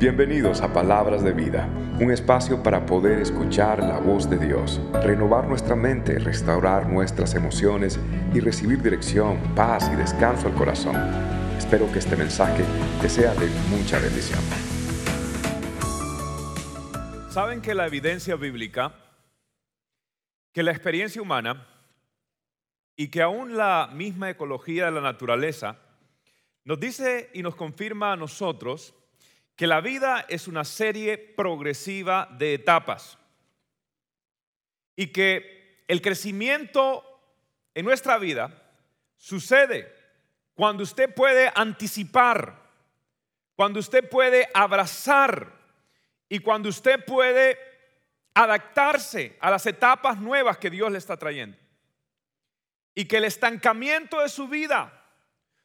Bienvenidos a Palabras de Vida, un espacio para poder escuchar la voz de Dios, renovar nuestra mente, restaurar nuestras emociones y recibir dirección, paz y descanso al corazón. Espero que este mensaje te sea de mucha bendición. ¿Saben que la evidencia bíblica, que la experiencia humana y que aún la misma ecología de la naturaleza nos dice y nos confirma a nosotros que la vida es una serie progresiva de etapas y que el crecimiento en nuestra vida sucede cuando usted puede anticipar, cuando usted puede abrazar y cuando usted puede adaptarse a las etapas nuevas que Dios le está trayendo. Y que el estancamiento de su vida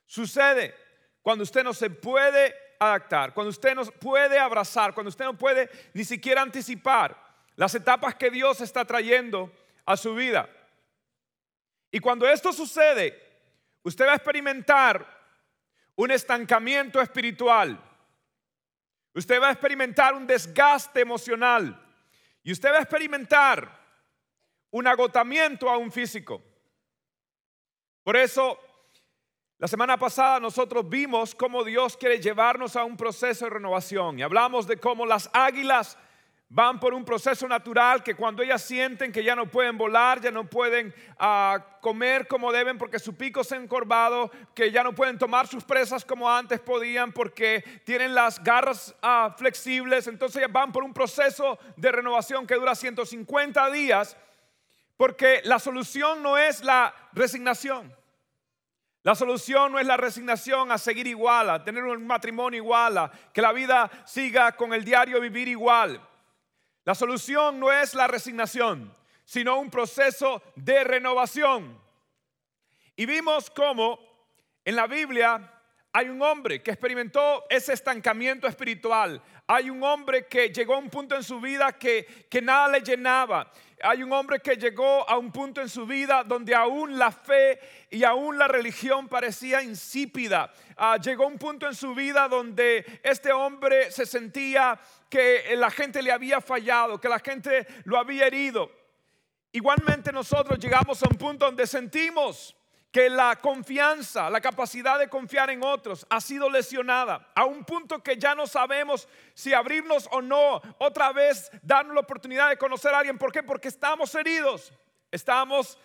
sucede cuando usted no se puede cuando usted no puede abrazar, cuando usted no puede ni siquiera anticipar las etapas que Dios está trayendo a su vida. Y cuando esto sucede, usted va a experimentar un estancamiento espiritual. Usted va a experimentar un desgaste emocional. Y usted va a experimentar un agotamiento a un físico. Por eso la semana pasada nosotros vimos cómo Dios quiere llevarnos a un proceso de renovación y hablamos de cómo las águilas van por un proceso natural que cuando ellas sienten que ya no pueden volar, ya no pueden ah, comer como deben porque su pico se ha encorvado, que ya no pueden tomar sus presas como antes podían porque tienen las garras ah, flexibles, entonces ellas van por un proceso de renovación que dura 150 días porque la solución no es la resignación. La solución no es la resignación a seguir igual, a tener un matrimonio igual, a que la vida siga con el diario vivir igual. La solución no es la resignación, sino un proceso de renovación. Y vimos cómo en la Biblia hay un hombre que experimentó ese estancamiento espiritual. Hay un hombre que llegó a un punto en su vida que, que nada le llenaba hay un hombre que llegó a un punto en su vida donde aún la fe y aún la religión parecía insípida. Ah, llegó un punto en su vida donde este hombre se sentía que la gente le había fallado, que la gente lo había herido. Igualmente nosotros llegamos a un punto donde sentimos que la confianza, la capacidad de confiar en otros ha sido lesionada a un punto que ya no sabemos si abrirnos o no, otra vez darnos la oportunidad de conocer a alguien. ¿Por qué? Porque estamos heridos, estamos,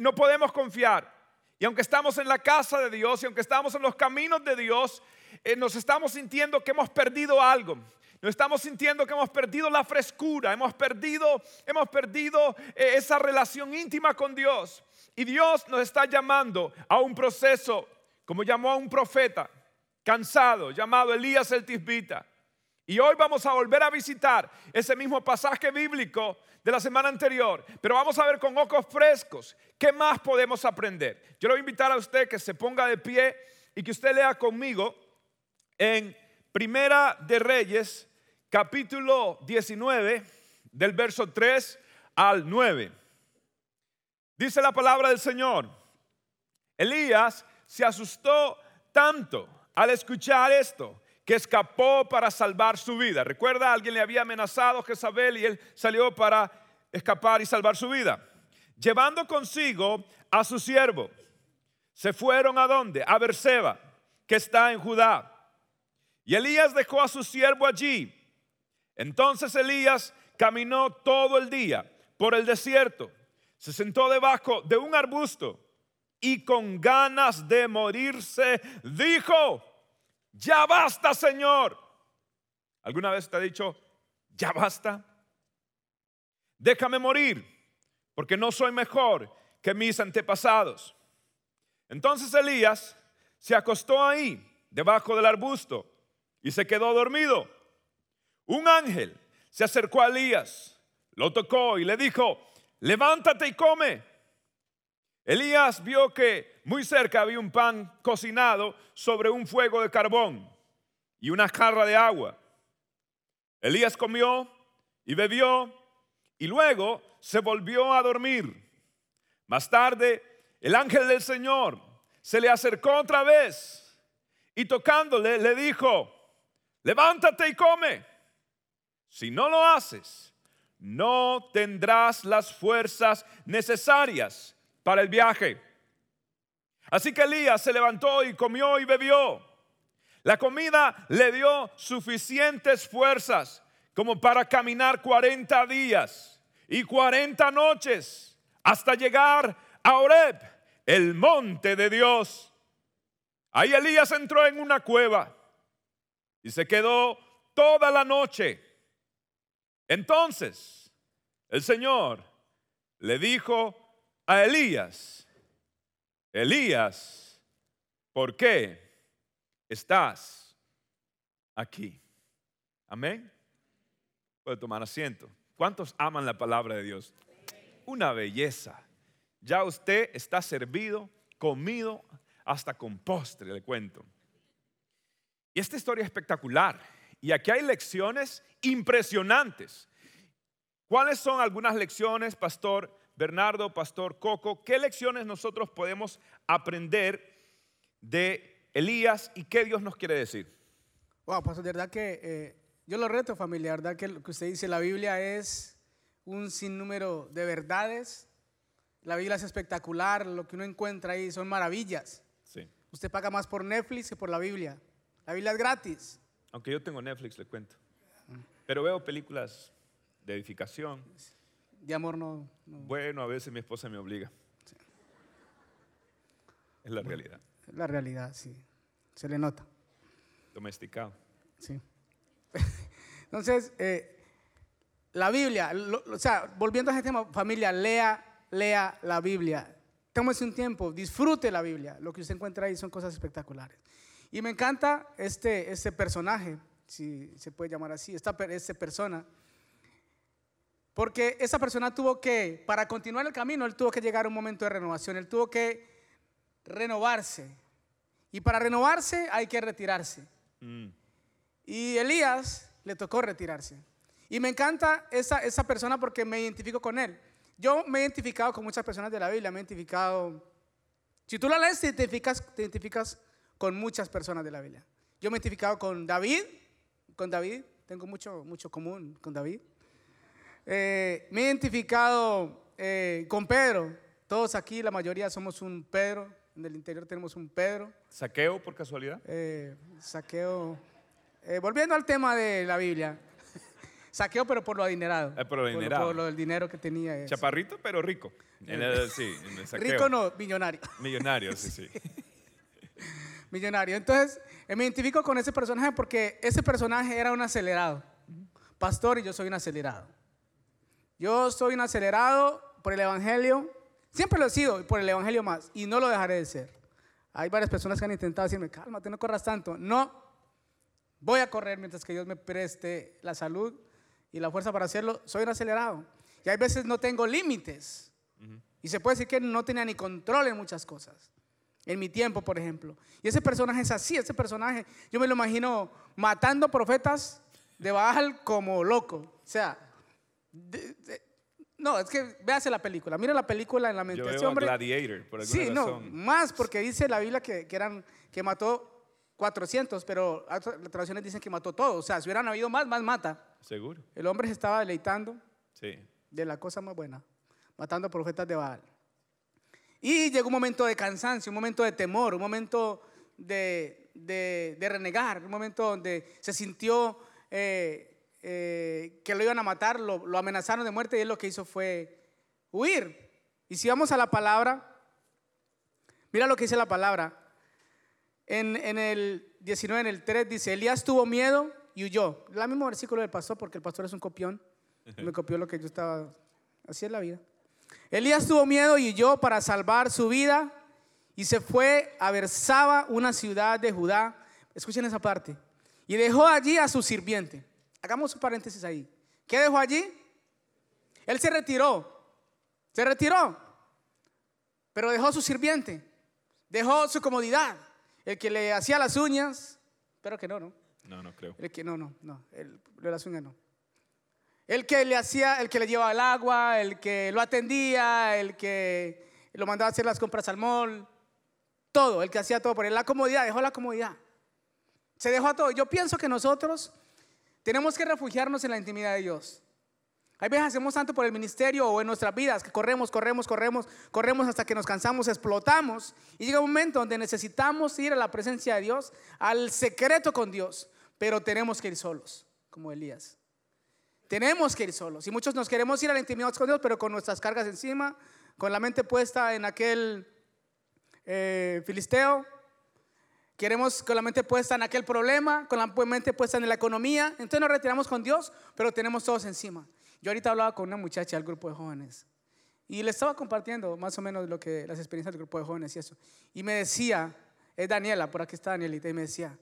no podemos confiar. Y aunque estamos en la casa de Dios y aunque estamos en los caminos de Dios, eh, nos estamos sintiendo que hemos perdido algo. Nos estamos sintiendo que hemos perdido la frescura, hemos perdido, hemos perdido eh, esa relación íntima con Dios. Y Dios nos está llamando a un proceso, como llamó a un profeta cansado, llamado Elías el Tisbita. Y hoy vamos a volver a visitar ese mismo pasaje bíblico de la semana anterior, pero vamos a ver con ojos frescos qué más podemos aprender. Yo le voy a invitar a usted que se ponga de pie y que usted lea conmigo en Primera de Reyes, capítulo 19, del verso 3 al 9. Dice la palabra del Señor. Elías se asustó tanto al escuchar esto que escapó para salvar su vida. Recuerda, alguien le había amenazado a Jezabel y él salió para escapar y salvar su vida. Llevando consigo a su siervo. Se fueron a dónde? A Berseba, que está en Judá. Y Elías dejó a su siervo allí. Entonces Elías caminó todo el día por el desierto se sentó debajo de un arbusto y con ganas de morirse dijo, ya basta, Señor. ¿Alguna vez te ha dicho, ya basta? Déjame morir, porque no soy mejor que mis antepasados. Entonces Elías se acostó ahí, debajo del arbusto, y se quedó dormido. Un ángel se acercó a Elías, lo tocó y le dijo, levántate y come. Elías vio que muy cerca había un pan cocinado sobre un fuego de carbón y una jarra de agua. Elías comió y bebió y luego se volvió a dormir. Más tarde, el ángel del Señor se le acercó otra vez y tocándole le dijo, levántate y come. Si no lo haces, no tendrás las fuerzas necesarias para el viaje. Así que Elías se levantó y comió y bebió. La comida le dio suficientes fuerzas como para caminar 40 días y 40 noches hasta llegar a Oreb, el monte de Dios. Ahí Elías entró en una cueva y se quedó toda la noche. Entonces el Señor le dijo a Elías, Elías, ¿por qué estás aquí? Amén. Puede tomar asiento. ¿Cuántos aman la palabra de Dios? Una belleza. Ya usted está servido, comido, hasta con postre, le cuento. Y esta historia es espectacular. Y aquí hay lecciones impresionantes. ¿Cuáles son algunas lecciones, Pastor Bernardo, Pastor Coco? ¿Qué lecciones nosotros podemos aprender de Elías y qué Dios nos quiere decir? Wow, Pastor, de verdad que eh, yo lo reto, familia, ¿verdad? Que lo que usted dice, la Biblia es un sinnúmero de verdades. La Biblia es espectacular, lo que uno encuentra ahí son maravillas. Sí. Usted paga más por Netflix que por la Biblia. La Biblia es gratis. Aunque yo tengo Netflix, le cuento. Pero veo películas de edificación. De amor no. no. Bueno, a veces mi esposa me obliga. Es la realidad. Es la realidad, sí. Se le nota. Domesticado. Sí. Entonces, eh, la Biblia, lo- o sea, volviendo a ese tema, familia, lea, lea la Biblia. Tómese un tiempo, disfrute la Biblia. Lo que usted encuentra ahí son cosas espectaculares. Y me encanta este, este personaje, si se puede llamar así, esta, esta persona. Porque esa persona tuvo que, para continuar el camino, él tuvo que llegar a un momento de renovación, él tuvo que renovarse. Y para renovarse hay que retirarse. Mm, Y Elías le tocó retirarse. Y me encanta esa, esa persona porque me identifico con él. Yo me he identificado con muchas personas de la Biblia, me he identificado... Si tú la lees, te identificas, te identificas con muchas personas de la Biblia. Yo me he identificado con David, con David, tengo mucho, mucho común con David. Eh, me he identificado eh, con Pedro. Todos aquí, la mayoría somos un Pedro. En el interior tenemos un Pedro. ¿Saqueo por casualidad? Eh, saqueo. volviendo al tema de la Biblia. saqueo, pero por lo adinerado. Por lo adinerado. Por, lo del dinero que tenía. Chaparrito, pero rico. En el, sí, en el saqueo. Rico no, millonario. Millonario, sí, sí. millonario. Entonces, eh, me identifico con ese personaje porque ese personaje era un acelerado. Pastor y yo soy un acelerado. Yo soy un acelerado por el Evangelio. Siempre lo he sido, y por el Evangelio más. Y no lo dejaré de ser. Hay varias personas que han intentado decirme, cálmate, no corras tanto. No, voy a correr mientras que Dios me preste la salud y la fuerza para hacerlo. Soy un acelerado. Y hay veces no tengo límites. Y se puede decir que no tenía ni control en muchas cosas. En mi tiempo, por ejemplo. Y ese personaje es así, ese personaje, yo me lo imagino matando profetas de Baal como loco. O sea, de- de- no, es que véase la película. Mira la película en la mente Yo veo ese a hombre. Gladiator, por alguna Sí, no, razón. más porque dice la Biblia que, que eran, que mató 400, pero otras traducciones dicen que mató todo. O sea, si hubieran habido más, más mata. ¿Seguro? El hombre se estaba deleitando Sí. de la cosa más buena, matando profetas de Baal. Y llegó un momento de cansancio, un momento de temor, un momento de, de- renegar, un momento donde se sintió eh, eh, que lo iban a matar, lo, lo amenazaron de muerte y él lo que hizo fue huir. Y si vamos a la palabra, mira lo que dice la palabra. En, en el 19, en el 3 dice, Elías tuvo miedo y huyó. El mismo versículo del pastor, porque el pastor es un copión. Me copió lo que yo estaba. Así es la vida. Elías tuvo miedo y huyó para salvar su vida y se fue a Bersaba, una ciudad de Judá. Escuchen esa parte. Y dejó allí a su sirviente. Hagamos un paréntesis ahí. ¿Qué dejó allí? Él se retiró. Se retiró. Pero dejó su sirviente. Dejó su comodidad. El que le hacía las uñas. Espero que no, ¿no? No, no creo. El que no, no, no. El, de las uñas no. El que le hacía, el que le llevaba el agua, el que lo atendía, el que lo mandaba a hacer las compras al mall. Todo, el que hacía todo por él. La comodidad, dejó la comodidad. Se dejó a todo. Yo pienso que nosotros tenemos que refugiarnos en la intimidad de Dios. Hay veces hacemos tanto por el ministerio o en nuestras vidas que corremos, corremos, corremos, corremos hasta que nos cansamos, explotamos. Y llega un momento donde necesitamos ir a la presencia de Dios, al secreto con Dios, pero tenemos que ir solos, como Elías. Tenemos que ir solos. Y muchos nos queremos ir a la intimidad con Dios, pero con nuestras cargas encima, con la mente puesta en aquel eh, filisteo. Queremos con la mente puesta en aquel problema, con la mente puesta en la economía. Entonces nos retiramos con Dios, pero tenemos todos encima. Yo ahorita hablaba con una muchacha del grupo de jóvenes y le estaba compartiendo más o menos lo que las experiencias del grupo de jóvenes y eso. Y me decía, es Daniela, por aquí está Danielita, y me decía,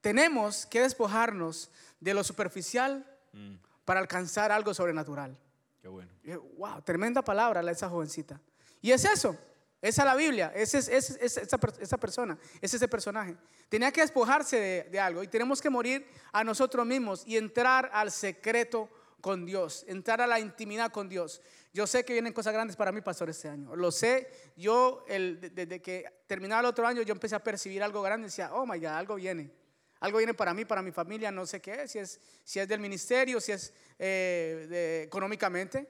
tenemos que despojarnos de lo superficial mm. para alcanzar algo sobrenatural. Qué bueno. wow, tremenda palabra la esa jovencita. Y es eso, esa es la Biblia, esa es, esa, persona, es ese personaje. Tenía que despojarse de, de algo y tenemos que morir a nosotros mismos y entrar al secreto con Dios, entrar a la intimidad con Dios. Yo sé que vienen cosas grandes para mí, pastor, este año. Lo sé. Yo, desde que terminaba el otro año, yo empecé a percibir algo grande. Decía, oh my God, algo viene. Algo viene para mí, para mi familia, no sé qué es. Si es, si es del ministerio, si es eh, económicamente.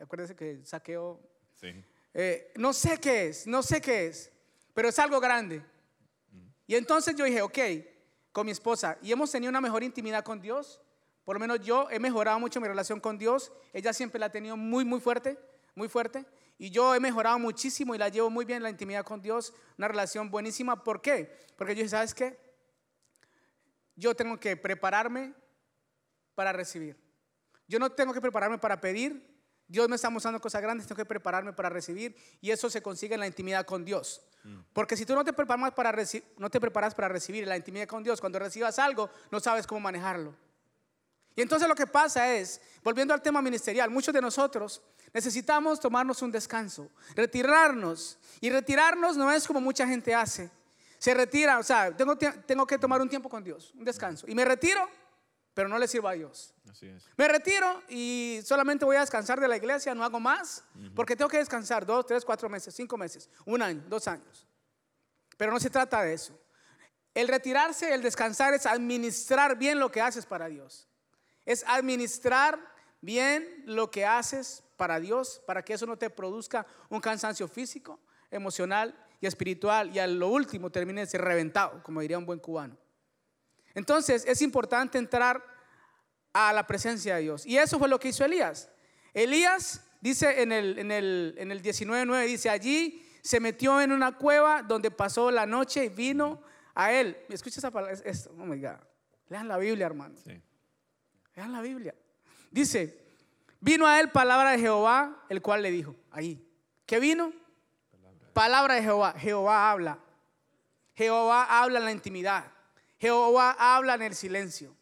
Acuérdense que saqueo. Sí. Eh, no sé qué es, no sé qué es, pero es algo grande. Y entonces yo dije, ok, con mi esposa, y hemos tenido una mejor intimidad con Dios. Por lo menos yo he mejorado mucho mi relación con Dios. Ella siempre la ha tenido muy, muy fuerte, muy fuerte. Y yo he mejorado muchísimo y la llevo muy bien la intimidad con Dios. Una relación buenísima. ¿Por qué? Porque yo dije, ¿sabes qué? Yo tengo que prepararme para recibir. Yo no tengo que prepararme para pedir. Dios me está mostrando cosas grandes, tengo que prepararme para recibir. Y eso se consigue en la intimidad con Dios. Mm. Porque si tú no te preparas para, no te preparas para recibir la intimidad con Dios, cuando recibas algo, no sabes cómo manejarlo. Y entonces lo que pasa es, volviendo al tema ministerial, muchos de nosotros necesitamos tomarnos un descanso, retirarnos. Y retirarnos no es como mucha gente hace. Se retira, o sea, tengo, tengo que tomar un tiempo con Dios, un descanso. Y me retiro, pero no le sirvo a Dios. Me retiro y solamente voy a descansar de la iglesia, no hago más, porque tengo que descansar dos, tres, cuatro meses, cinco meses, un año, dos años. Pero no se trata de eso. El retirarse, el descansar es administrar bien lo que haces para Dios. Es administrar bien lo que haces para Dios, para que eso no te produzca un cansancio físico, emocional y espiritual y a lo último termine ser reventado, como diría un buen cubano. Entonces es importante entrar a la presencia de Dios. Y eso fue lo que hizo Elías. Elías dice en el, en el, en el 19.9, dice, allí se metió en una cueva donde pasó la noche y vino a él. Escucha esa palabra, esto, oh my God. Lean la Biblia, hermano. Sí. Vean la Biblia. Dice, vino a él palabra de Jehová, el cual le dijo, ahí, ¿qué vino? Palabra de Jehová. Jehová habla. Jehová habla en la intimidad. Jehová habla en el silencio.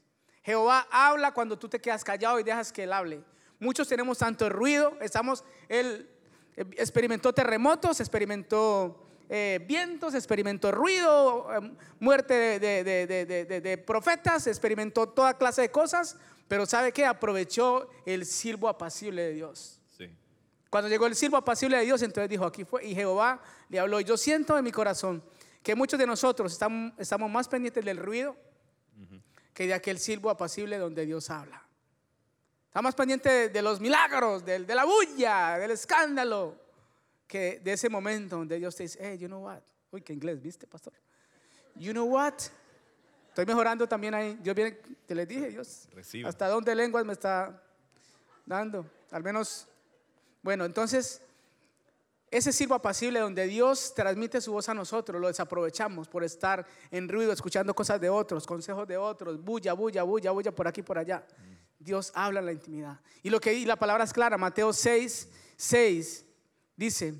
Jehová habla cuando tú te quedas callado y dejas que él hable. Muchos tenemos tanto ruido, estamos, él experimentó terremotos, experimentó eh, vientos, experimentó ruido, eh, muerte de, profetas, experimentó toda clase de cosas, pero ¿sabe qué? Aprovechó el silbo apacible de Dios. Cuando llegó el silbo apacible de Dios, entonces dijo, aquí fue, y Jehová le habló. Yo siento en mi corazón que muchos de nosotros estamos, estamos más pendientes del ruido que de aquel silbo apacible donde Dios habla. Estamos más pendientes de, los milagros, de, de la bulla, del escándalo, que de ese momento donde Dios te dice, hey, you know what? Uy, qué inglés, ¿viste, pastor? You know what? Estoy mejorando también ahí. Dios viene, te les dije, Dios. ¿Hasta dónde lenguas me está dando? Al menos, bueno, entonces, ese sirvo apacible donde Dios transmite su voz a nosotros, lo desaprovechamos por estar en ruido, escuchando cosas de otros, consejos de otros, bulla, bulla, bulla, bulla, por aquí, por allá. Dios habla en la intimidad. Y lo que y la palabra es clara, Mateo 6, 6 Dice,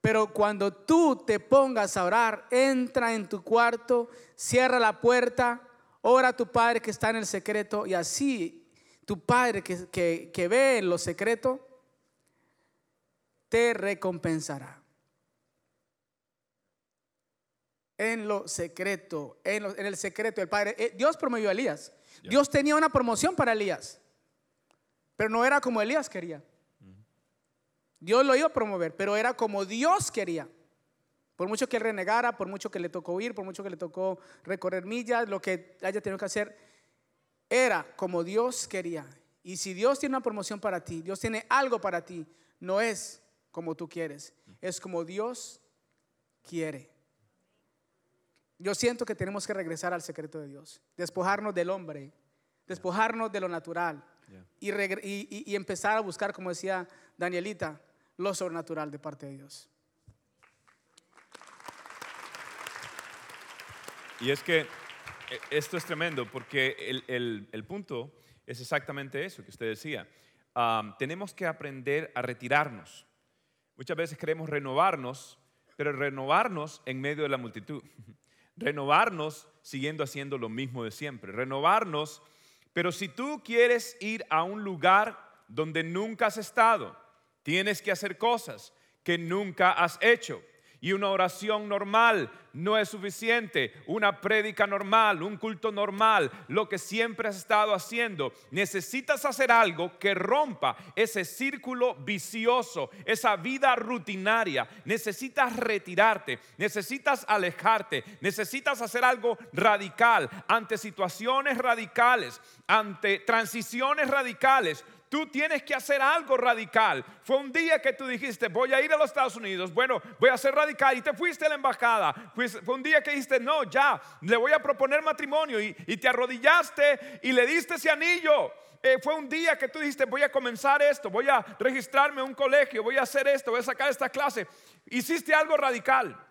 pero cuando tú te pongas a orar, entra en tu cuarto, cierra la puerta, ora a tu Padre que está en el secreto y así tu Padre que, que, ve en lo secreto, te recompensará. En lo secreto, en, el secreto del Padre. Eh, Dios promovió a Elías. Dios tenía una promoción para Elías, pero no era como Elías quería. Dios lo iba a promover, pero era como Dios quería. Por mucho que él renegara, por mucho que le tocó huir, por mucho que le tocó recorrer millas, lo que haya tenido que hacer era como Dios quería. Y si Dios tiene una promoción para ti, Dios tiene algo para ti, no es como tú quieres, es como Dios quiere. Yo siento que tenemos que regresar al secreto de Dios, despojarnos del hombre, despojarnos de lo natural y, y, y empezar a buscar, como decía Danielita, lo sobrenatural de parte de Dios. Y es que e, esto es tremendo porque el, punto es exactamente eso que usted decía. tenemos que aprender a retirarnos. Muchas veces queremos renovarnos, pero renovarnos en medio de la multitud. Renovarnos siguiendo haciendo lo mismo de siempre. Renovarnos, pero si tú quieres ir a un lugar donde nunca has estado, tienes que hacer cosas que nunca has hecho. Y una oración normal no es suficiente. Una prédica normal, un culto normal, lo que siempre has estado haciendo. Necesitas hacer algo que rompa ese círculo vicioso, esa vida rutinaria. Necesitas retirarte, necesitas alejarte, necesitas hacer algo radical ante situaciones radicales, ante transiciones radicales tú tienes que hacer algo radical. Fue un día que tú dijiste, voy a ir a los Estados Unidos, bueno, voy a ser radical y te fuiste a la embajada. Pues fue un día que dijiste, no, ya, le voy a proponer matrimonio y, te arrodillaste y le diste ese anillo. Eh, fue un día que tú dijiste, voy a comenzar esto, voy a registrarme en un colegio, voy a hacer esto, voy a sacar esta clase. Hiciste algo radical.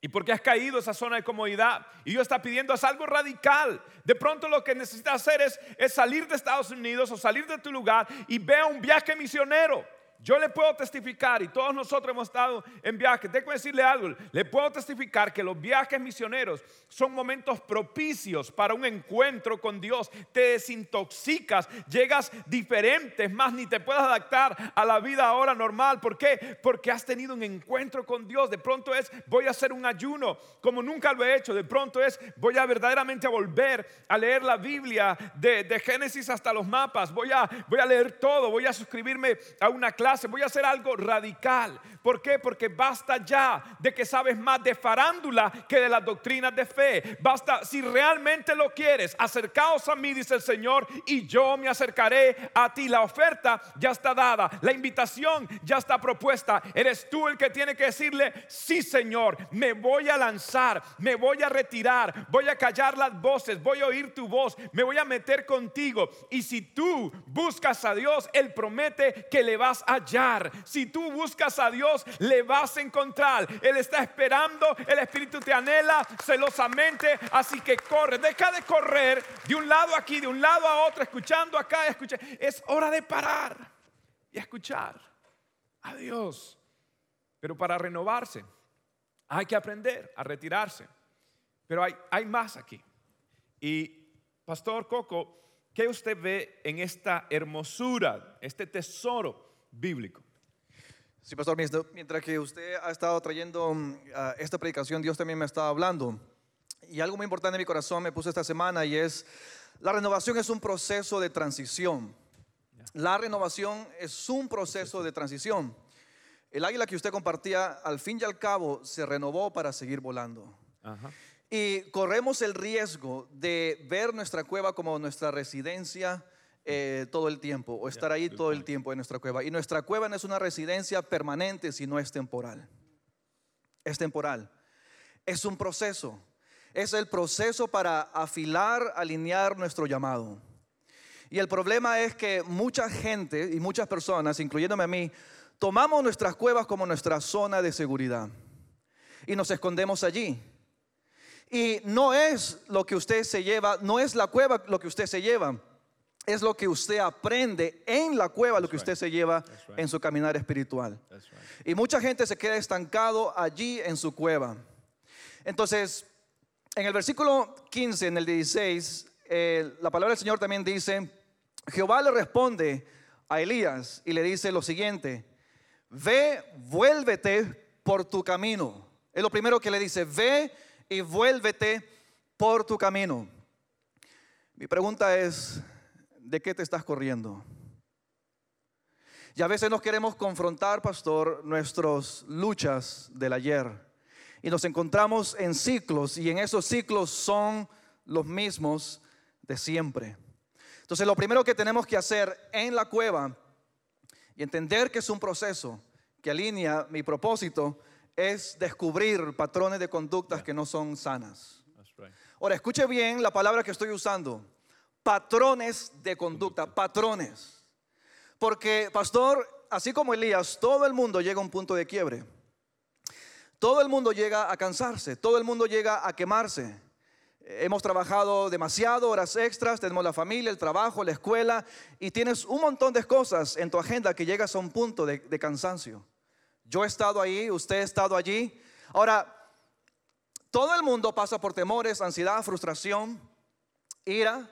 Y porque has caído esa zona de comodidad y Dios está pidiendo es algo radical. De pronto lo que necesitas hacer es, es salir de Estados Unidos o salir de tu lugar y ve a un viaje misionero. Yo le puedo testificar, y todos nosotros hemos estado en viajes, tengo que decirle algo, le puedo testificar que los viajes misioneros son momentos propicios para un encuentro con Dios. Te desintoxicas, llegas diferente, más ni te puedes adaptar a la vida ahora normal. ¿Por qué? Porque has tenido un encuentro con Dios. De pronto es, voy a hacer un ayuno como nunca lo he hecho. De pronto es, voy a verdaderamente a volver a leer la Biblia de, de Génesis hasta los mapas. Voy a, voy a leer todo, voy a suscribirme a una clase voy a hacer algo radical. ¿Por qué? Porque basta ya de que sabes más de farándula que de las doctrinas de fe. Basta, si realmente lo quieres, acercaos a mí, dice el Señor, y yo me acercaré a ti. La oferta ya está dada, la invitación ya está propuesta. Eres tú el que tiene que decirle, sí Señor, me voy a lanzar, me voy a retirar, voy a callar las voces, voy a oír tu voz, me voy a meter contigo. Y si tú buscas a Dios, Él promete que le vas a Si tú buscas a Dios, le vas a encontrar. Él está esperando, el Espíritu te anhela celosamente, así que corre, deja de correr de un lado aquí, de un lado a otro, escuchando acá. Es hora de parar y escuchar a Dios. Pero para renovarse hay que aprender a retirarse. Pero hay, hay más aquí. Y Pastor Coco, ¿qué usted ve en esta hermosura, este tesoro bíblico. Sí, pastor, mientras que usted ha estado trayendo mm, esta predicación, Dios también me estado hablando. Y algo muy importante en mi corazón me puso esta semana y es, la renovación es un proceso de transición. La renovación es un proceso de transición. El águila que usted compartía, al fin y al cabo, se renovó para seguir volando. Y corremos el riesgo de ver nuestra cueva como nuestra residencia eh, todo el tiempo o estar ahí todo el tiempo en nuestra cueva. Y nuestra cueva no es una residencia permanente, sino es temporal. Es temporal. Es un proceso. Es el proceso para afilar, alinear nuestro llamado. Y el problema es que mucha gente y muchas personas, incluyéndome a mí, tomamos nuestras cuevas como nuestra zona de seguridad y nos escondemos allí. Y no es lo que usted se lleva, no es la cueva lo que usted se lleva es lo que usted aprende en la cueva, lo que usted se lleva en su caminar espiritual. Y mucha gente se queda estancado allí en su cueva. Entonces, en el versículo 15, en el 16, eh, la palabra del Señor también dice, Jehová le responde a Elías y le dice lo siguiente, ve, vuélvete por tu camino. Es lo primero que le dice, ve y vuélvete por tu camino. Mi pregunta es, ¿de qué te estás corriendo? Y a veces nos queremos confrontar, pastor, nuestras luchas del ayer. y nos encontramos en ciclos y en esos ciclos son los mismos de siempre. Entonces lo primero que tenemos que hacer en la cueva y entender que es un proceso que alinea mi propósito es descubrir patrones de conductas que no son sanas. Ahora, escuche bien la palabra que estoy usando. Patrones de conducta, patrones. Porque, pastor, así como Elías, todo el mundo llega a un punto de quiebre. Todo el mundo llega a cansarse, todo el mundo llega a quemarse. Hemos trabajado demasiado, horas extras, tenemos la familia, el trabajo, la escuela y tienes un montón de cosas en tu agenda que llegas a un punto de, de cansancio. Yo he estado ahí, usted ha estado allí. Ahora, todo el mundo pasa por temores, ansiedad, frustración, ira,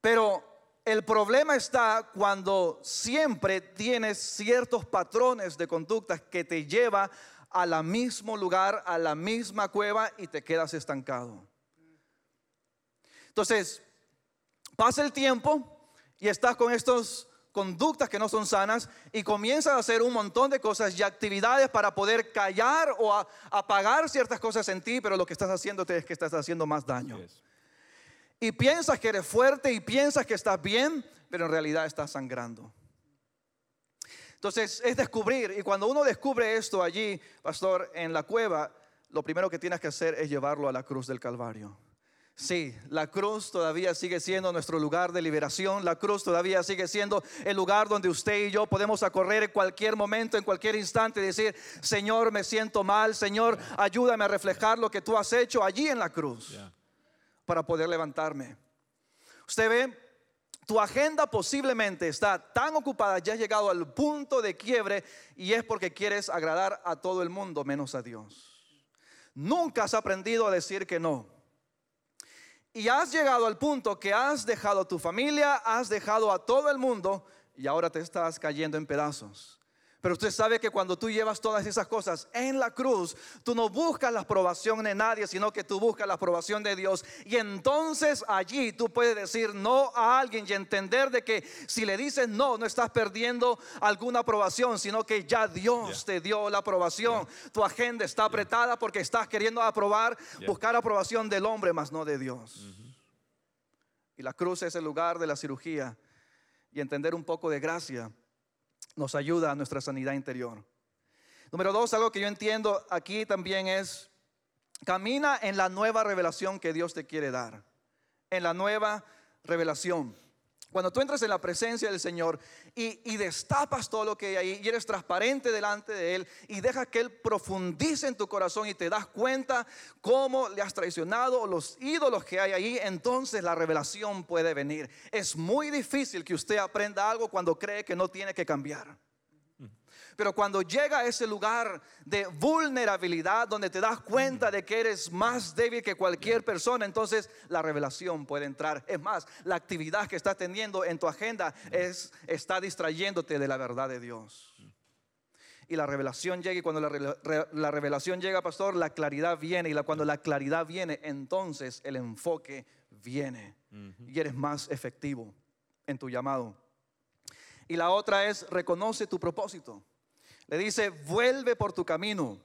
pero el problema está cuando siempre tienes ciertos patrones de conducta que te lleva al mismo lugar, a la misma cueva y te quedas estancado. Entonces, pasa el tiempo y estás con estas conductas que no son sanas y comienzas a hacer un montón de cosas y actividades para poder callar o apagar ciertas cosas en ti, pero lo que estás haciendo es que estás haciendo más daño. Y piensas que eres fuerte y piensas que estás bien, pero en realidad estás sangrando. Entonces es descubrir, y cuando uno descubre esto allí, pastor, en la cueva, lo primero que tienes que hacer es llevarlo a la cruz del Calvario. Sí, la cruz todavía sigue siendo nuestro lugar de liberación. La cruz todavía sigue siendo el lugar donde usted y yo podemos acorrer en cualquier momento, en cualquier instante y decir, Señor, me siento mal. Señor, ayúdame a reflejar lo que tú has hecho allí en la cruz para poder levantarme. Usted ve, tu agenda posiblemente está tan ocupada, ya has llegado al punto de quiebre y es porque quieres agradar a todo el mundo menos a Dios. Nunca has aprendido a decir que no. Y has llegado al punto que has dejado a tu familia, has dejado a todo el mundo y ahora te estás cayendo en pedazos. Pero usted sabe que cuando tú llevas todas esas cosas en la cruz, tú no buscas la aprobación de nadie, sino que tú buscas la aprobación de Dios. Y entonces allí tú puedes decir no a alguien y entender de que si le dices no, no estás perdiendo alguna aprobación, sino que ya Dios te dio la aprobación. Tu agenda está apretada porque estás queriendo aprobar, buscar aprobación del hombre, más no de Dios. Y la cruz es el lugar de la cirugía y entender un poco de gracia nos ayuda a nuestra sanidad interior. Número dos, algo que yo entiendo aquí también es, camina en la nueva revelación que Dios te quiere dar, en la nueva revelación. Cuando tú entras en la presencia del Señor y, destapas todo lo que hay ahí y eres transparente delante de Él y dejas que Él profundice en tu corazón y te das cuenta cómo le has traicionado los ídolos que hay ahí, entonces la revelación puede venir. Es muy difícil que usted aprenda algo cuando cree que no tiene que cambiar. Pero cuando llega a ese lugar de vulnerabilidad, donde te das cuenta de que eres más débil que cualquier persona, entonces la revelación puede entrar. Es más, la actividad que estás teniendo en tu agenda es, está distrayéndote de la verdad de Dios. Y la revelación llega y cuando la, revelación llega, pastor, la claridad viene. Y cuando la claridad viene, entonces el enfoque viene. Y eres más efectivo en tu llamado. Y la otra es, reconoce tu propósito. Le dice, vuelve por tu camino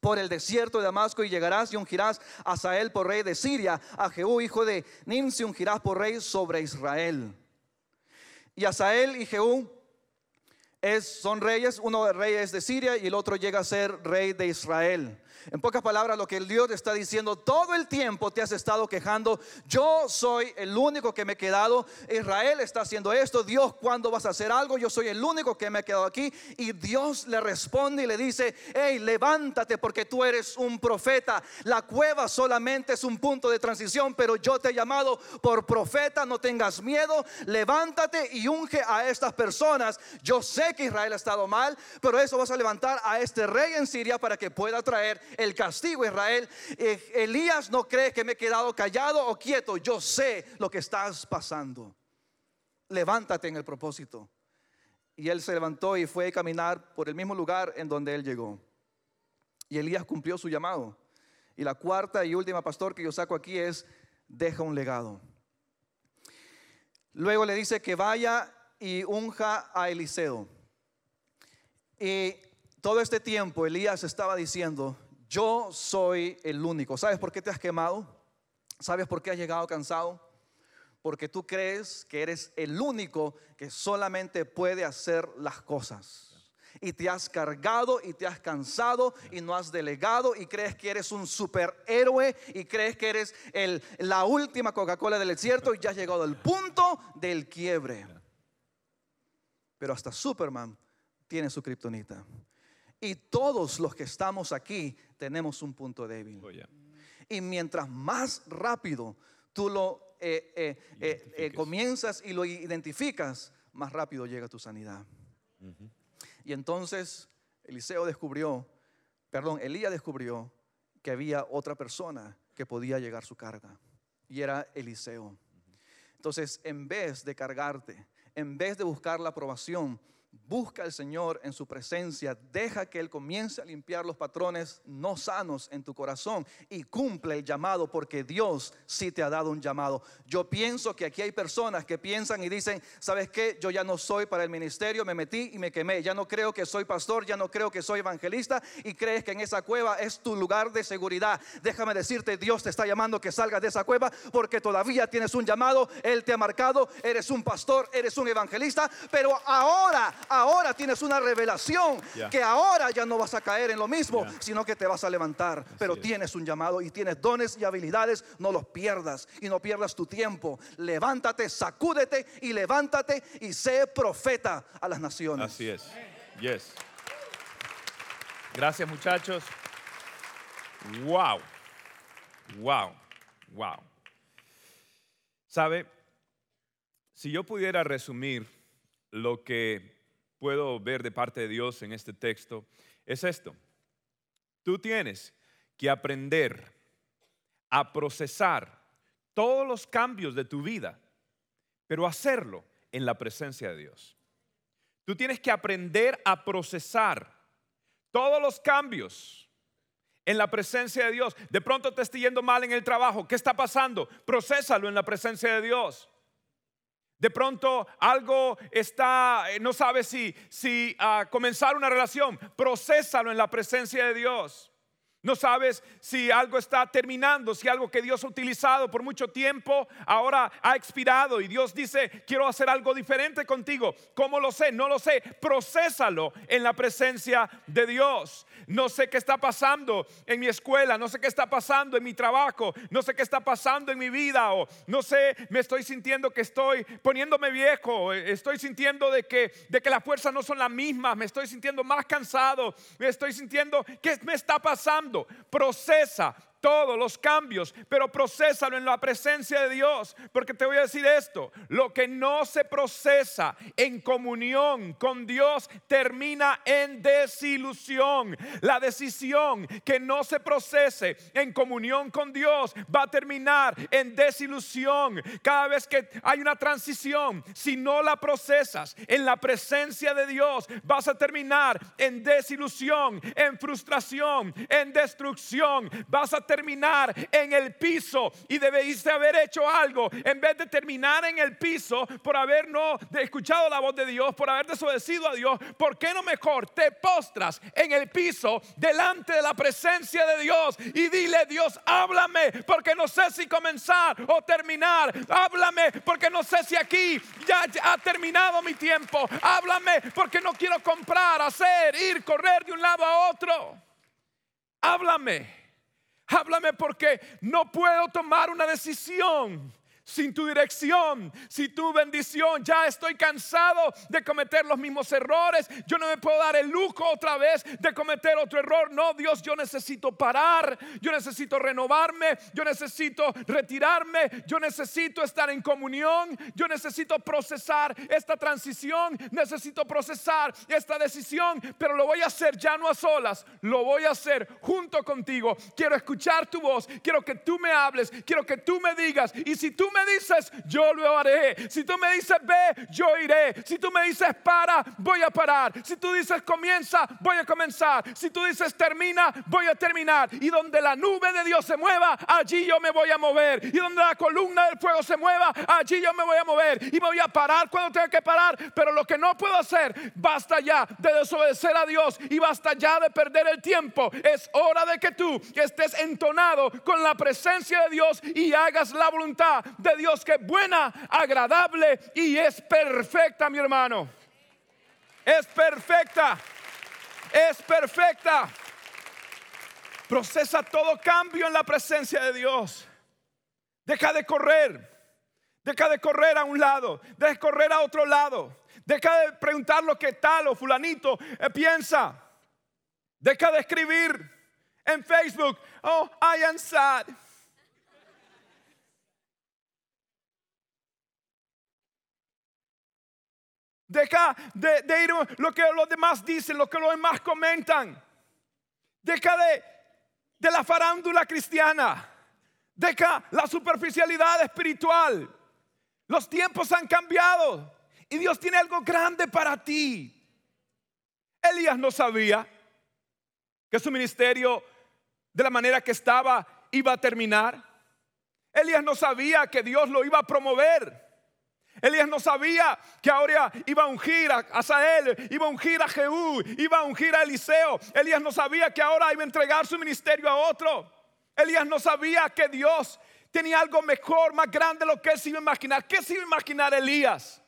por el desierto de Damasco y llegarás y ungirás a Sael por rey de Siria, a Jehú hijo de Nimsi ungirás por rey sobre Israel. Y a Sael y Jehú es, son reyes, uno de reyes de Siria y el otro llega a ser rey de Israel. En pocas palabras, lo que el Dios está diciendo, todo el tiempo te has estado quejando, yo soy el único que me he quedado, Israel está haciendo esto, Dios, ¿cuándo vas a hacer algo? Yo soy el único que me he quedado aquí. Y Dios le responde y le dice, hey, levántate porque tú eres un profeta. La cueva solamente es un punto de transición, pero yo te he llamado por profeta, no tengas miedo, levántate y unge a estas personas. Yo sé que Israel ha estado mal, pero eso vas a levantar a este rey en Siria para que pueda traer el castigo a Israel. Eh, Elías no cree que me he quedado callado o quieto. Yo sé lo que estás pasando. Levántate en el propósito. Y él se levantó y fue a caminar por el mismo lugar en donde él llegó. Y Elías cumplió su llamado. Y la cuarta y última pastor que yo saco aquí es, deja un legado. Luego le dice que vaya y unja a Eliseo. Y todo este tiempo Elías estaba diciendo, yo soy el único. ¿Sabes por qué te has quemado? ¿Sabes por qué has llegado cansado? Porque tú crees que eres el único que solamente puede hacer las cosas y te has cargado y te has cansado y no has delegado y crees que eres un superhéroe y crees que eres el, la última Coca-Cola del desierto y ya has llegado al punto del quiebre. Pero hasta Superman tiene su kriptonita. Y todos los que estamos aquí tenemos un punto débil. Oh, yeah. Y mientras más rápido tú lo eh, eh, eh, comienzas y lo identificas, más rápido llega tu sanidad. Y entonces Eliseo descubrió, perdón, Elías descubrió que había otra persona que podía llegar su carga. Y era Eliseo. Entonces, en vez de cargarte, en vez de buscar la aprobación, busca al Señor en su presencia, deja que Él comience a limpiar los patrones no sanos en tu corazón y cumple el llamado porque Dios sí te ha dado un llamado. Yo pienso que aquí hay personas que piensan y dicen, ¿sabes qué? Yo ya no soy para el ministerio, me metí y me quemé, ya no creo que soy pastor, ya no creo que soy evangelista y crees que en esa cueva es tu lugar de seguridad. Déjame decirte, Dios te está llamando que salgas de esa cueva porque todavía tienes un llamado, Él te ha marcado, eres un pastor, eres un evangelista, pero ahora, ahora tienes una revelación que ahora ya no vas a caer en lo mismo, sino que te vas a levantar. pero es. tienes un llamado y tienes dones y habilidades, no los pierdas y no pierdas tu tiempo. Levántate, sacúdete y levántate y sé profeta a las naciones. Así es. Yes. Gracias, muchachos. Wow. Wow. Wow. ¿Sabe? Si yo pudiera resumir lo que puedo ver de parte de Dios en este texto, es esto. Tú tienes que aprender a procesar todos los cambios de tu vida, pero hacerlo en la presencia de Dios. Tú tienes que aprender a procesar todos los cambios en la presencia de Dios. De pronto te está yendo mal en el trabajo. ¿Qué está pasando? Procésalo en la presencia de Dios. De pronto algo está, eh, no sabes si, si ah, comenzar una relación, procésalo en la presencia de Dios. No sabes si algo está terminando, si algo que Dios ha utilizado por mucho tiempo ahora ha expirado y Dios dice, quiero hacer algo diferente contigo. ¿Cómo lo sé? No lo sé. Procésalo en la presencia de Dios. No sé qué está pasando en mi escuela, no sé qué está pasando en mi trabajo, no sé qué está pasando en mi vida o no sé, me estoy sintiendo que estoy poniéndome viejo, estoy sintiendo de que, de que las fuerzas no son las mismas, me estoy sintiendo más cansado, me estoy sintiendo que me está pasando. Procesa todos los cambios, pero procésalo en la presencia de Dios, porque te voy a decir esto, lo que no se procesa en comunión con Dios termina en desilusión. La decisión que no se procese en comunión con Dios va a terminar en desilusión. Cada vez que hay una transición, si no la procesas en la presencia de Dios, vas a terminar en desilusión, en frustración, en destrucción. Vas a terminar en el piso y debiste haber hecho algo en vez de terminar en el piso por haber no escuchado la voz de Dios, por haber desobedecido a Dios. ¿Por qué no mejor te postras en el piso delante de la presencia de Dios y dile, Dios, háblame porque no sé si comenzar o terminar. Háblame porque no sé si aquí ya ha terminado mi tiempo. Háblame porque no quiero comprar, hacer, ir, correr de un lado a otro. Háblame. Háblame porque no puedo tomar una decisión sin tu dirección, sin tu bendición. Ya estoy cansado de cometer los mismos errores. Yo no me puedo dar el lujo otra vez de cometer otro error. No, Dios, yo necesito parar. Yo necesito renovarme. Yo necesito retirarme. Yo necesito estar en comunión. Yo necesito procesar esta transición. Necesito procesar esta decisión. Pero lo voy a hacer ya no a solas. Lo voy a hacer junto contigo. Quiero escuchar tu voz. Quiero que tú me hables. Quiero que tú me digas. Y si tú me me dices, yo lo haré. Si tú me dices, ve, yo iré. Si tú me dices, para, voy a parar. Si tú dices, comienza, voy a comenzar. Si tú dices, termina, voy a terminar. Y donde la nube de Dios se mueva, allí yo me voy a mover. Y donde la columna del fuego se mueva, allí yo me voy a mover. Y me voy a parar cuando tenga que parar. Pero lo que no puedo hacer, basta ya de desobedecer a Dios y basta ya de perder el tiempo. Es hora de que tú estés entonado con la presencia de Dios y hagas la voluntad Dios que es buena, agradable y es perfecta, mi hermano. Es perfecta. Es perfecta. Procesa todo cambio en la presencia de Dios. Deja de correr. Deja de correr a un lado. Deja de correr a otro lado. Deja de preguntar lo que tal o fulanito eh, piensa. Deja de escribir en Facebook, oh, I am sad. Deja de, ir lo que los demás dicen, lo que los demás comentan. Deja de, de la farándula cristiana. Deja la superficialidad espiritual. Los tiempos han cambiado y Dios tiene algo grande para ti. Elías no sabía que su ministerio de la manera que estaba iba a terminar. Elías no sabía que Dios lo iba a promover. Elías no sabía que ahora iba a ungir a Asael, iba a ungir a Jehú, iba a ungir a Eliseo. Elías no sabía que ahora iba a entregar su ministerio a otro. Elías no sabía que Dios tenía algo mejor, más grande de lo que él se iba a imaginar. ¿Qué se iba a imaginar Elías?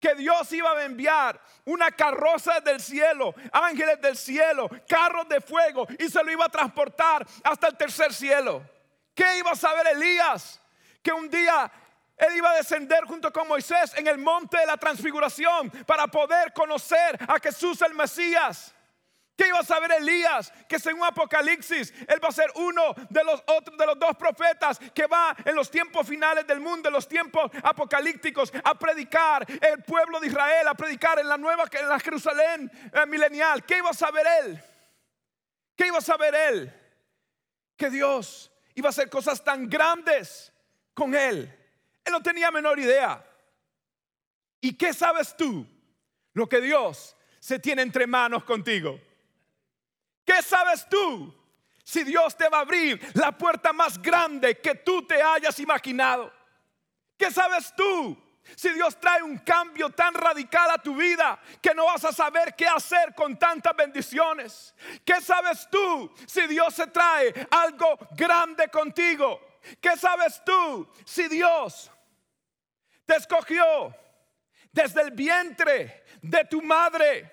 Que Dios iba a enviar una carroza del cielo, ángeles del cielo, carros de fuego y se lo iba a transportar hasta el tercer cielo. ¿Qué iba a saber Elías? Que un día él iba a descender junto con Moisés en el monte de la transfiguración para poder conocer a Jesús el Mesías. ¿Qué iba a saber Elías? Que según Apocalipsis, él va a ser uno de los otros de los dos profetas que va en los tiempos finales del mundo, en los tiempos apocalípticos, a predicar el pueblo de Israel, a predicar en la nueva en la Jerusalén eh, milenial. ¿Qué iba a saber él? ¿Qué iba a saber él? Que Dios iba a hacer cosas tan grandes con él él no tenía menor idea. ¿Y qué sabes tú? Lo que Dios se tiene entre manos contigo. ¿Qué sabes tú? Si Dios te va a abrir la puerta más grande que tú te hayas imaginado. ¿Qué sabes tú? Si Dios trae un cambio tan radical a tu vida que no vas a saber qué hacer con tantas bendiciones. ¿Qué sabes tú si Dios se trae algo grande contigo? ¿Qué sabes tú si Dios te escogió desde el vientre de tu madre.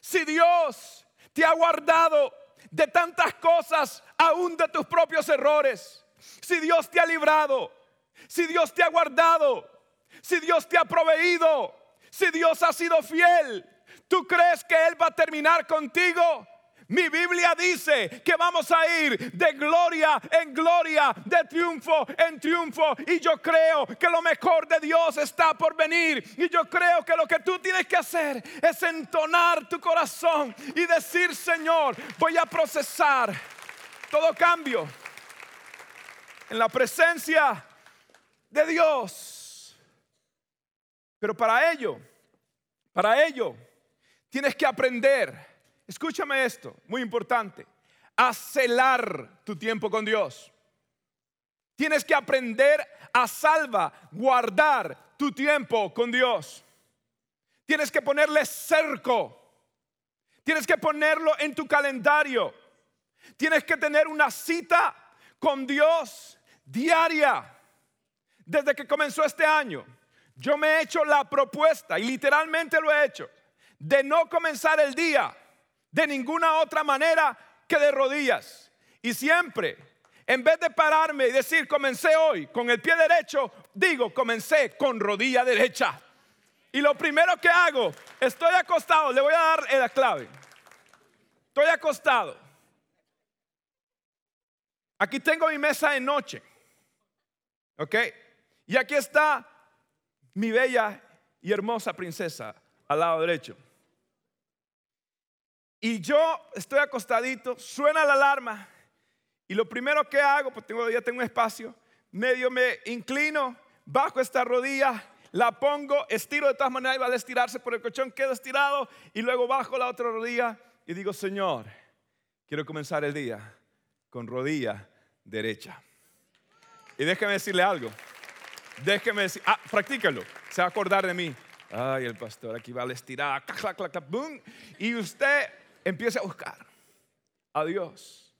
Si Dios te ha guardado de tantas cosas, aún de tus propios errores. Si Dios te ha librado, si Dios te ha guardado, si Dios te ha proveído, si Dios ha sido fiel, ¿tú crees que Él va a terminar contigo? Mi Biblia dice que vamos a ir de gloria en gloria, de triunfo en triunfo. Y yo creo que lo mejor de Dios está por venir. Y yo creo que lo que tú tienes que hacer es entonar tu corazón y decir, Señor, voy a procesar todo cambio en la presencia de Dios. Pero para ello, para ello, tienes que aprender escúchame esto, muy importante, a celar tu tiempo con Dios. Tienes que aprender a salva, guardar tu tiempo con Dios. Tienes que ponerle cerco. Tienes que ponerlo en tu calendario. Tienes que tener una cita con Dios diaria. Desde que comenzó este año, yo me he hecho la propuesta, y literalmente lo he hecho, de no comenzar el día de ninguna otra manera que de rodillas. Y siempre, en vez de pararme y decir, comencé hoy con el pie derecho, digo, comencé con rodilla derecha. Y lo primero que hago, estoy acostado, le voy a dar la clave. Estoy acostado. Aquí tengo mi mesa de noche. ¿Ok? Y aquí está mi bella y hermosa princesa al lado derecho. Y yo estoy acostadito, suena la alarma y lo primero que hago, pues tengo, ya tengo espacio, medio me inclino, bajo esta rodilla, la pongo, estiro de todas maneras, iba a estirarse por el colchón, quedo estirado y luego bajo la otra rodilla y digo, Señor, quiero comenzar el día con rodilla derecha. Y déjeme decirle algo. Déjeme decir, ah, practícalo. Se va a acordar de mí. Ay, el pastor aquí va a estirar, boom. Y usted empieza a buscar a Dios.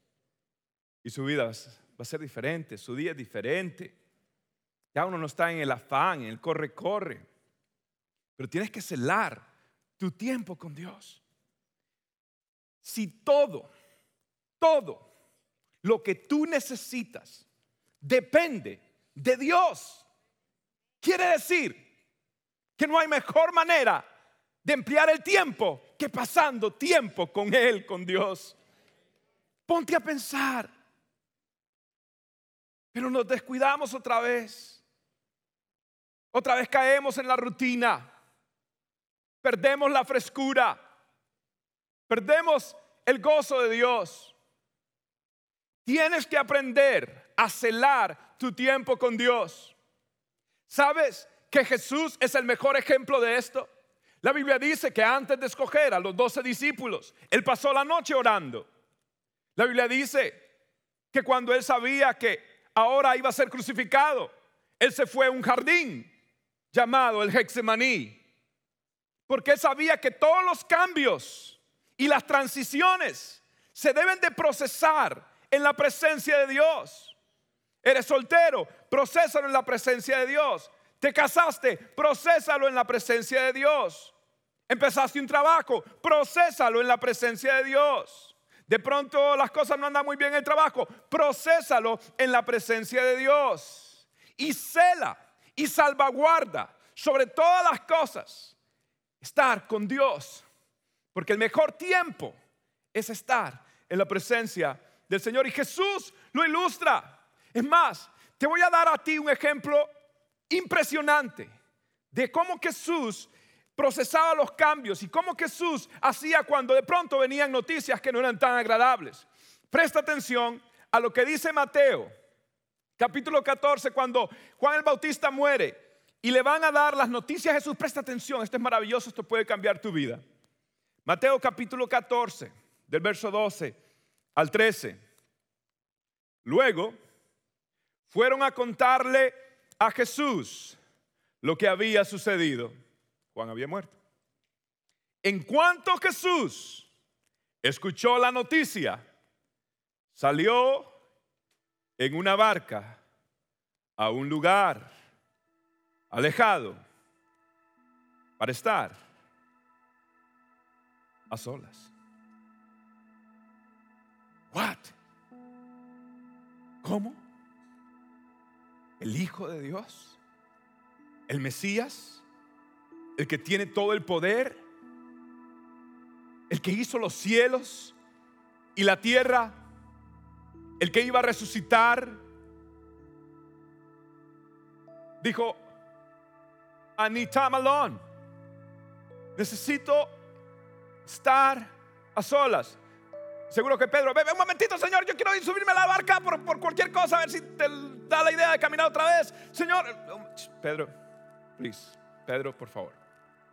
Y su vida va a ser diferente, su día es diferente. Ya uno no está en el afán, en el corre, corre. Pero tienes que celar tu tiempo con Dios. Si todo, todo lo que tú necesitas depende de Dios, quiere decir que no hay mejor manera de emplear el tiempo que pasando tiempo con Él, con Dios. Ponte a pensar. Pero nos descuidamos otra vez. Otra vez caemos en la rutina. Perdemos la frescura. Perdemos el gozo de Dios. Tienes que aprender a celar tu tiempo con Dios. ¿Sabes que Jesús es el mejor ejemplo de esto? La Biblia dice que antes de escoger a los doce discípulos, Él pasó la noche orando. La Biblia dice que cuando Él sabía que ahora iba a ser crucificado, Él se fue a un jardín llamado el Hexemaní. Porque Él sabía que todos los cambios y las transiciones se deben de procesar en la presencia de Dios. Eres soltero, procésalo en la presencia de Dios. Te casaste, procésalo en la presencia de Dios. Empezaste un trabajo, procésalo en la presencia de Dios. De pronto las cosas no andan muy bien en el trabajo, procésalo en la presencia de Dios. Y cela y salvaguarda sobre todas las cosas estar con Dios. Porque el mejor tiempo es estar en la presencia del Señor. Y Jesús lo ilustra. Es más, te voy a dar a ti un ejemplo impresionante de cómo Jesús procesaba los cambios y cómo Jesús hacía cuando de pronto venían noticias que no eran tan agradables. Presta atención a lo que dice Mateo, capítulo 14, cuando Juan el Bautista muere y le van a dar las noticias a Jesús. Presta atención, esto es maravilloso, esto puede cambiar tu vida. Mateo capítulo 14, del verso 12 al 13. Luego fueron a contarle a Jesús lo que había sucedido. Juan había muerto. En cuanto Jesús escuchó la noticia, salió en una barca a un lugar alejado para estar a solas. What? ¿Cómo? El Hijo de Dios, el Mesías, el que tiene todo el poder, el que hizo los cielos y la tierra, el que iba a resucitar, dijo, Anita Malone, necesito estar a solas. Seguro que Pedro, ve, un momentito, Señor, yo quiero ir subirme a la barca por, por, cualquier cosa, a ver si te da la idea de caminar otra vez. Señor, Pedro, please, Pedro, por favor.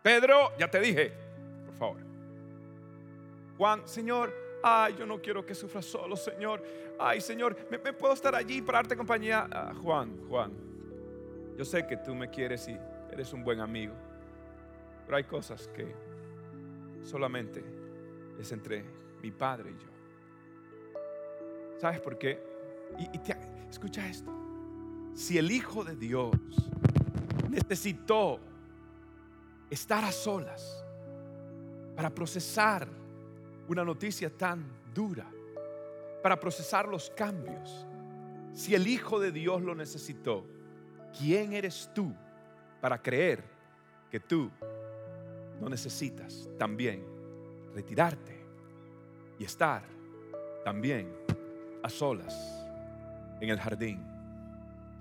Pedro, ya te dije, por favor. Juan, Señor, ay, yo no quiero que sufras solo, Señor. Ay, Señor, ¿me, puedo estar allí para darte compañía? Ah, Juan, Juan, yo sé que tú me quieres y eres un buen amigo, pero hay cosas que solamente es entre mi padre y yo. ¿Sabes por qué? Y, escucha esto. Si el Hijo de Dios necesitó estar a solas para procesar una noticia tan dura, para procesar los cambios, si el Hijo de Dios lo necesitó, ¿quién eres tú para creer que tú no necesitas también retirarte y estar también a solas en el jardín,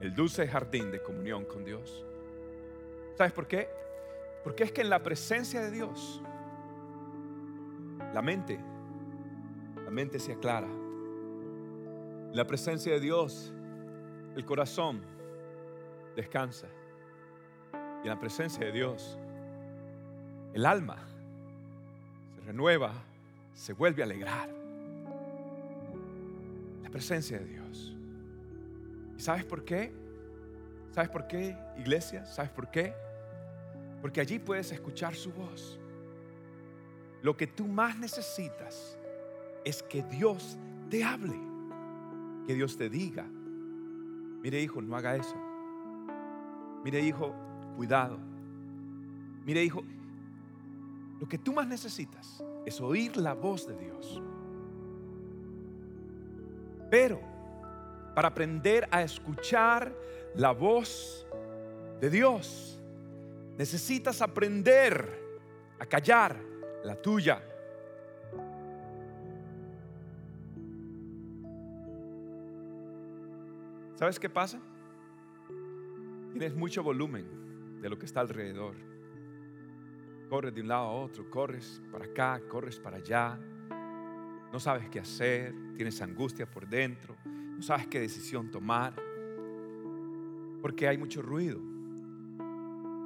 el dulce jardín de comunión con Dios. ¿Sabes por qué? Porque es que en la presencia de Dios, la mente, la mente se aclara. En la presencia de Dios, El corazón descansa y en la presencia de Dios el alma se renueva, se vuelve a alegrar. La presencia de Dios. ¿Y sabes por qué? ¿Sabes por qué, iglesia? ¿Sabes por qué? Porque allí puedes escuchar su voz. Lo que tú más necesitas es que Dios te hable, que Dios te diga, mire hijo, no haga eso. Mire hijo, cuidado. Mire hijo, lo que tú más necesitas es oír la voz de Dios. Pero para aprender a escuchar la voz de Dios, necesitas aprender a callar la tuya. ¿Sabes qué pasa? Tienes mucho volumen de lo que está alrededor. Corres de un lado a otro, corres para acá, corres para allá. No sabes qué hacer, tienes angustia por dentro, no sabes qué decisión tomar, porque hay mucho ruido.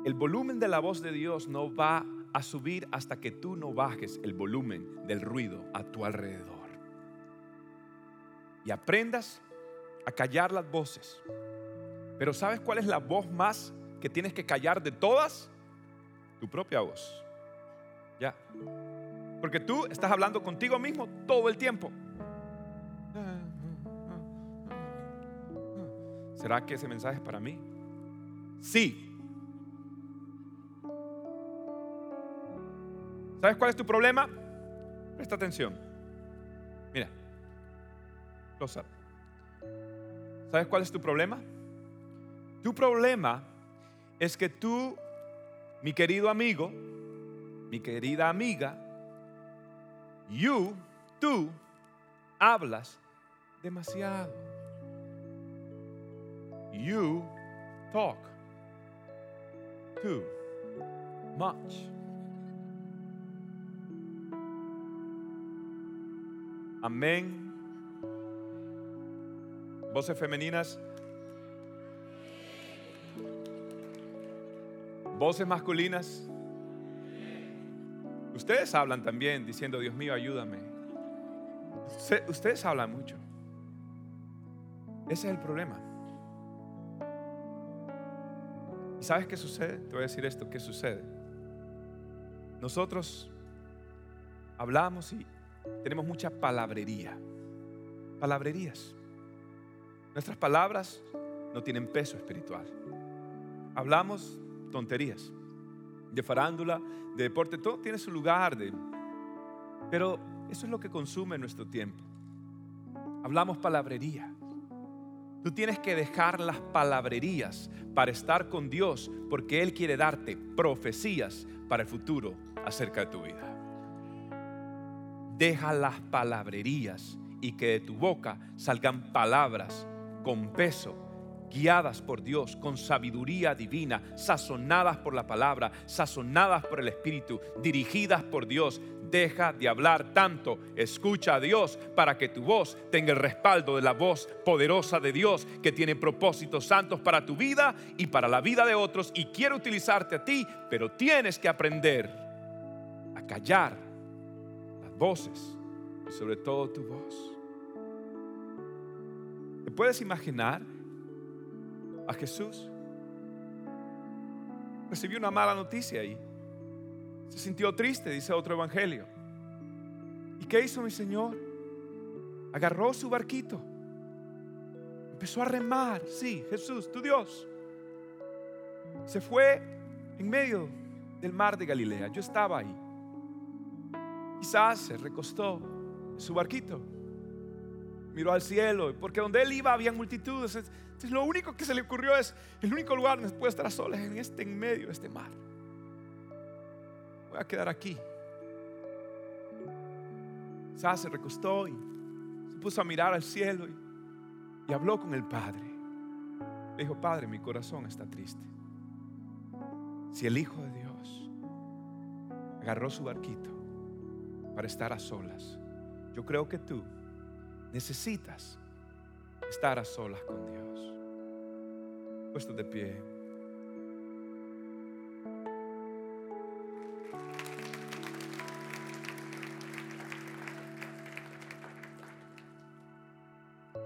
El volumen de la voz de Dios no va a subir hasta que tú no bajes el volumen del ruido a tu alrededor. Y aprendas a callar las voces. Pero ¿sabes cuál es la voz más que tienes que callar de todas? Tu propia voz. Ya. Porque tú estás hablando contigo mismo todo el tiempo. ¿Será que ese mensaje es para mí? Sí. ¿Sabes cuál es tu problema? Presta atención. Mira. Lo sabes. ¿Sabes cuál es tu problema? Tu problema es que tú, mi querido amigo, mi querida amiga, you, tú, hablas demasiado. You talk too much. Amén. Voces femeninas. Voces masculinas. Ustedes hablan también diciendo, Dios mío, ayúdame. Ustedes hablan mucho. Ese es el problema. ¿Y sabes qué sucede? Te voy a decir esto, ¿qué sucede? Nosotros hablamos y tenemos mucha palabrería. Palabrerías. Nuestras palabras no tienen peso espiritual. Hablamos tonterías. De farándula, de deporte, todo tiene su lugar. De, pero eso es lo que consume nuestro tiempo. Hablamos palabrería. Tú tienes que dejar las palabrerías para estar con Dios porque Él quiere darte profecías para el futuro acerca de tu vida. Deja las palabrerías y que de tu boca salgan palabras con peso, guiadas por Dios, con sabiduría divina, sazonadas por la palabra, sazonadas por el Espíritu, dirigidas por Dios. Deja de hablar tanto, escucha a Dios para que tu voz tenga el respaldo de la voz poderosa de Dios que tiene propósitos santos para tu vida y para la vida de otros y quiere utilizarte a ti, pero tienes que aprender a callar voces sobre todo tu voz. ¿Te puedes imaginar a Jesús? Recibió una mala noticia y se sintió triste, dice otro evangelio. ¿Y qué hizo mi Señor? Agarró su barquito, empezó a remar, sí, Jesús, tu Dios. Se fue en medio del mar de Galilea, yo estaba ahí. Quizás se recostó en su barquito, miró al cielo, porque donde él iba había multitudes. Entonces lo único que se le ocurrió es, el único lugar donde puede estar a solas en este en medio de este mar. Voy a quedar aquí. Quizás se recostó y se puso a mirar al cielo y, y habló con el Padre. Le dijo, Padre, mi corazón está triste. Si el Hijo de Dios agarró su barquito para estar a solas. Yo creo que tú necesitas estar a solas con Dios. Puesto de pie.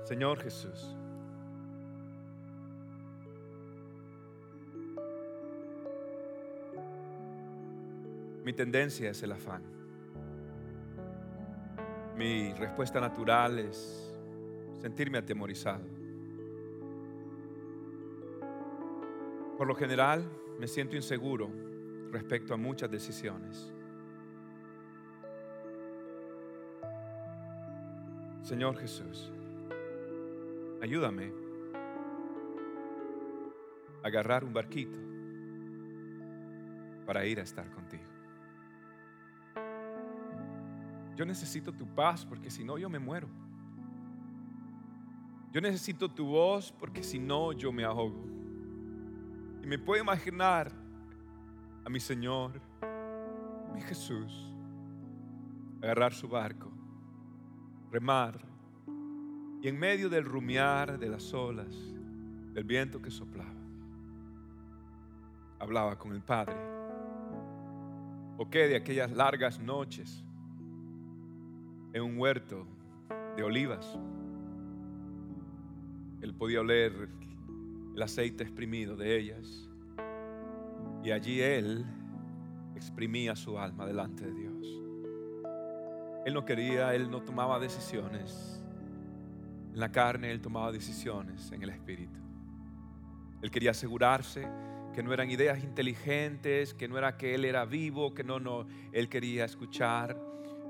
Señor Jesús. Mi tendencia es el afán. Mi respuesta natural es sentirme atemorizado. Por lo general, me siento inseguro respecto a muchas decisiones. Señor Jesús, ayúdame a agarrar un barquito para ir a estar contigo. Yo necesito tu paz porque si no yo me muero. Yo necesito tu voz porque si no yo me ahogo. Y me puedo imaginar a mi Señor, mi Jesús, agarrar su barco, remar y en medio del rumiar de las olas, del viento que soplaba, hablaba con el Padre. ¿O qué de aquellas largas noches en un huerto de olivas? Él podía oler el aceite exprimido de ellas. Y allí él exprimía su alma delante de Dios. Él no quería, él no tomaba decisiones. En la carne él tomaba decisiones en el espíritu. Él quería asegurarse que no eran ideas inteligentes, que no era que él era vivo, que no, no, él quería escuchar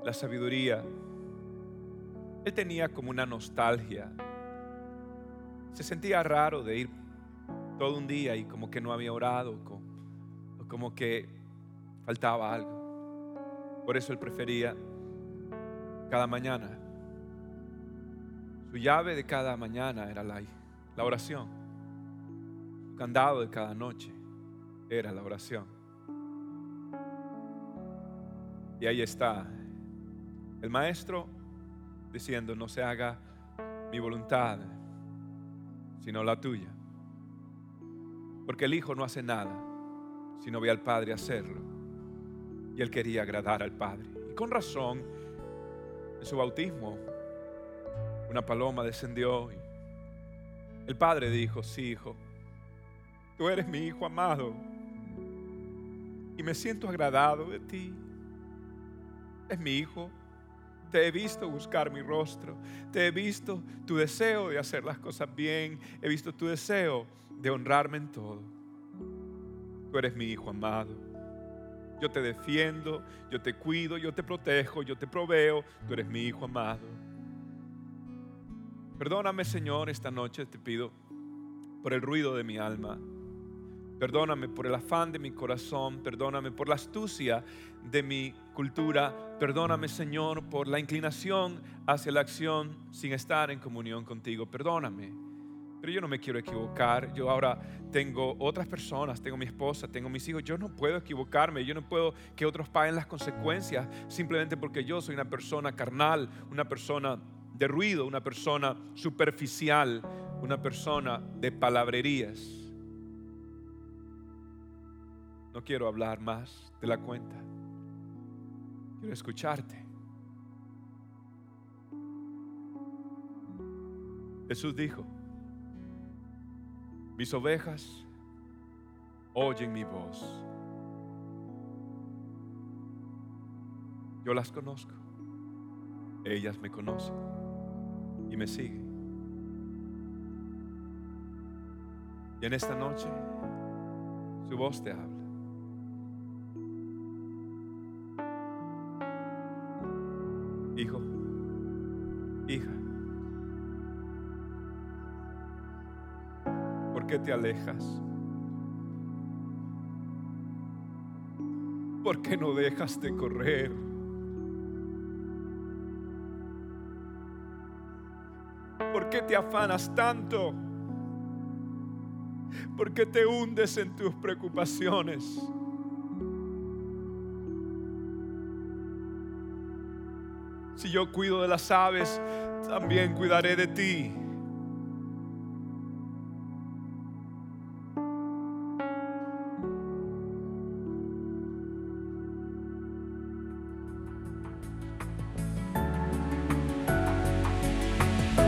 la sabiduría. Él tenía como una nostalgia. Se sentía raro de ir todo un día y como que no había orado, o como que faltaba algo. Por eso él prefería cada mañana. Su llave de cada mañana era la, oración. Su candado de cada noche era la oración. Y ahí está el maestro diciendo, no se haga mi voluntad, sino la tuya. Porque el Hijo no hace nada si no ve al Padre hacerlo. Y él quería agradar al Padre. Y con razón, en su bautismo, una paloma descendió y el Padre dijo, sí, hijo, tú eres mi Hijo amado y me siento agradado de ti. Es mi Hijo. Te he visto buscar mi rostro. Te he visto tu deseo de hacer las cosas bien. He visto tu deseo de honrarme en todo. Tú eres mi hijo amado. Yo te defiendo, yo te cuido, yo te protejo, yo te proveo. Tú eres mi hijo amado. Perdóname, Señor, esta noche te pido por el ruido de mi alma. Perdóname por el afán de mi corazón. Perdóname por la astucia de mi cultura. Perdóname, Señor, por la inclinación hacia la acción sin estar en comunión contigo. Perdóname. Pero yo no me quiero equivocar. Yo ahora tengo otras personas, tengo mi esposa, tengo mis hijos. Yo no puedo equivocarme. Yo no puedo que otros paguen las consecuencias simplemente porque yo soy una persona carnal, una persona de ruido, una persona superficial, una persona de palabrerías. No quiero hablar más de la cuenta. Quiero escucharte. Jesús dijo, mis ovejas oyen mi voz. Yo las conozco. Ellas me conocen y me siguen. Y en esta noche su voz te habla. Te alejas? ¿Por qué no dejas de correr? ¿Por qué te afanas tanto? ¿Por qué te hundes en tus preocupaciones? Si yo cuido de las aves, también cuidaré de ti.